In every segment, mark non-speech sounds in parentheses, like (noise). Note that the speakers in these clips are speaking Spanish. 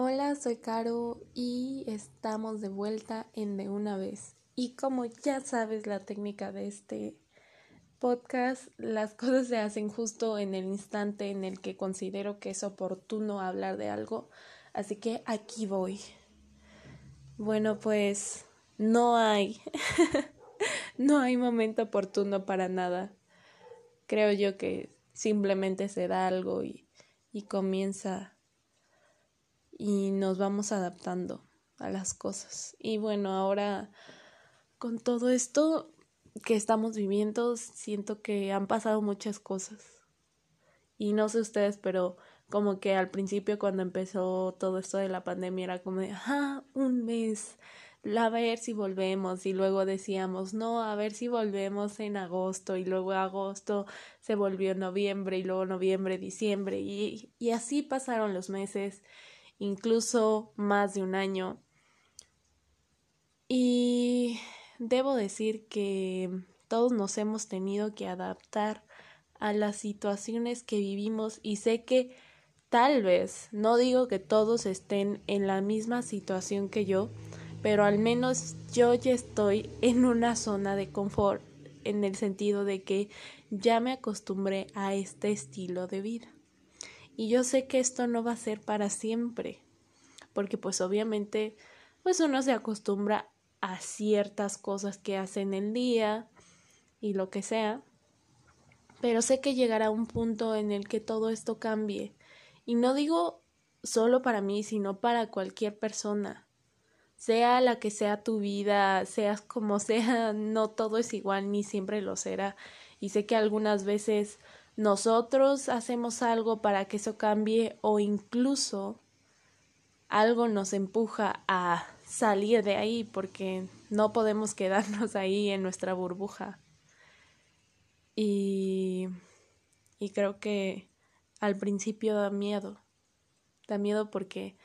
Hola, soy Caro y estamos de vuelta en De una vez. Y como ya sabes la técnica de este podcast, las (laughs) cosas se hacen justo en el instante en el que considero que es oportuno hablar de algo. Así que aquí voy. Bueno, pues no hay. (laughs) no hay momento oportuno para nada. Creo yo que simplemente se da algo y, y comienza y nos vamos adaptando a las cosas. Y bueno, ahora con todo esto que estamos viviendo, siento que han pasado muchas cosas. Y no sé ustedes, pero como que al principio cuando empezó todo esto de la pandemia era como de, ah, un mes, a ver si volvemos y luego decíamos, no, a ver si volvemos en agosto y luego agosto se volvió noviembre y luego noviembre, diciembre y, y así pasaron los meses incluso más de un año. Y debo decir que todos nos hemos tenido que adaptar a las situaciones que vivimos y sé que tal vez, no digo que todos estén en la misma situación que yo, pero al menos yo ya estoy (laughs) en una zona de confort en el sentido de que ya me acostumbré a este estilo de vida. Y yo sé que esto no va a ser para siempre, porque pues obviamente pues uno se acostumbra a ciertas cosas que hace en el día y lo que sea, pero sé que llegará un punto en el que todo esto cambie. Y no digo solo para mí, sino para cualquier persona. Sea la que sea tu vida, seas como (laughs) sea, no todo es igual ni siempre lo será. Y sé que algunas veces nosotros hacemos algo para que eso cambie o incluso algo nos empuja a salir de ahí porque no podemos quedarnos ahí en nuestra burbuja. Y, y creo que al principio da miedo. Da miedo porque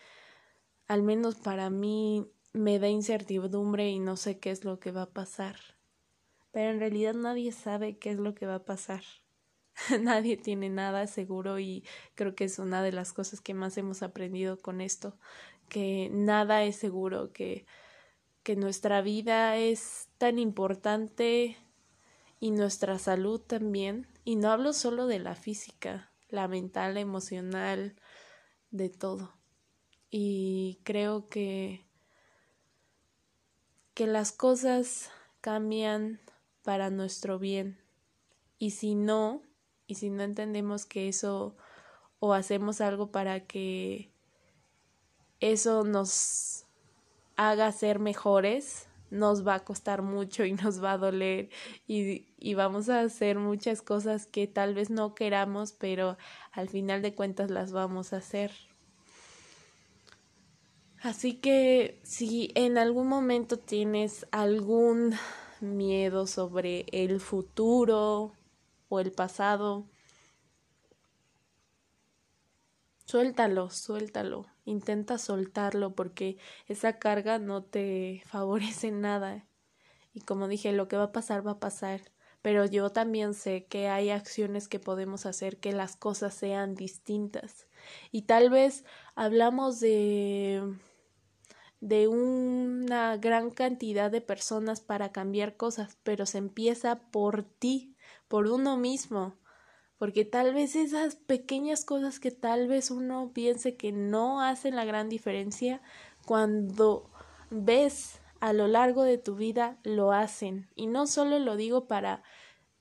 al menos para mí me da incertidumbre y no sé qué es lo que va a pasar. Pero en realidad nadie sabe qué es lo que va a pasar. (laughs) nadie tiene nada seguro y creo que es una de las cosas que más hemos aprendido con esto, que nada es seguro, que, que nuestra vida es tan importante y nuestra salud también. Y no hablo solo de la física, la mental, la emocional, de todo. Y creo que que las cosas cambian para nuestro bien. Y si no, y si no entendemos que eso o hacemos algo para que eso nos haga ser mejores, nos va a costar mucho y nos va a doler y, y, vamos a hacer muchas cosas que tal vez no queramos, pero al final de cuentas las vamos a hacer. Así que si en algún momento tienes algún miedo sobre el futuro o el pasado, suéltalo, suéltalo, intenta soltarlo porque esa carga no te (laughs) favorece nada. Y como dije, lo que va a pasar va a pasar. Pero yo también sé que hay acciones que podemos hacer que las cosas sean distintas. Y tal vez hablamos de de una gran cantidad de personas para cambiar cosas, pero se empieza por ti, por uno mismo, porque tal vez esas pequeñas cosas que tal vez uno piense que no hacen la gran diferencia, cuando ves a lo largo de tu vida lo hacen. Y no solo lo digo para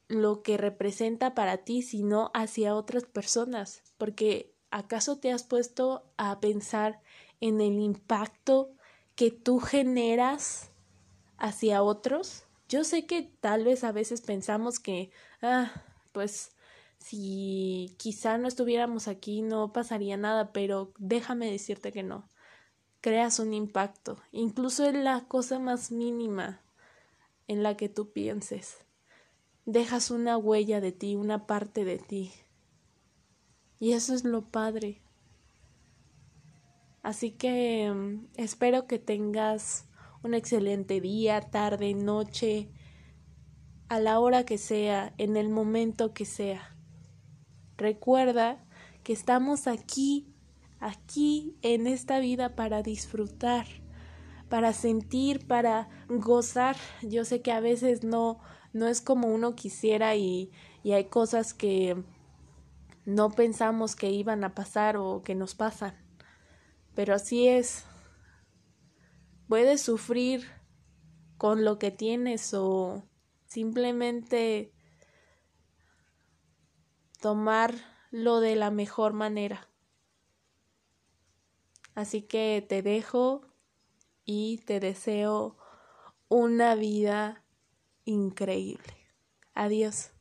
lo que representa para ti, sino hacia otras personas, porque ¿acaso te has puesto a pensar en el impacto que tú generas hacia otros. Yo sé que tal vez a veces pensamos que, ah, pues si quizá no estuviéramos aquí no pasaría nada, pero déjame decirte que no. Creas un impacto, incluso en la cosa más mínima en la que tú pienses. Dejas una huella de ti, una parte de ti. Y eso es lo padre. Así que mm, espero que tengas un excelente día, tarde, noche, a la hora que sea, en el momento que sea. Recuerda que estamos aquí aquí en esta vida para disfrutar, para sentir, para gozar. Yo sé que a veces no, no es como uno quisiera y, y hay cosas que no pensamos que iban a pasar o que nos pasan. Pero así es. Puedes sufrir con lo que tienes o simplemente tomarlo de la mejor manera. Así que te dejo y te deseo una vida increíble. Adiós.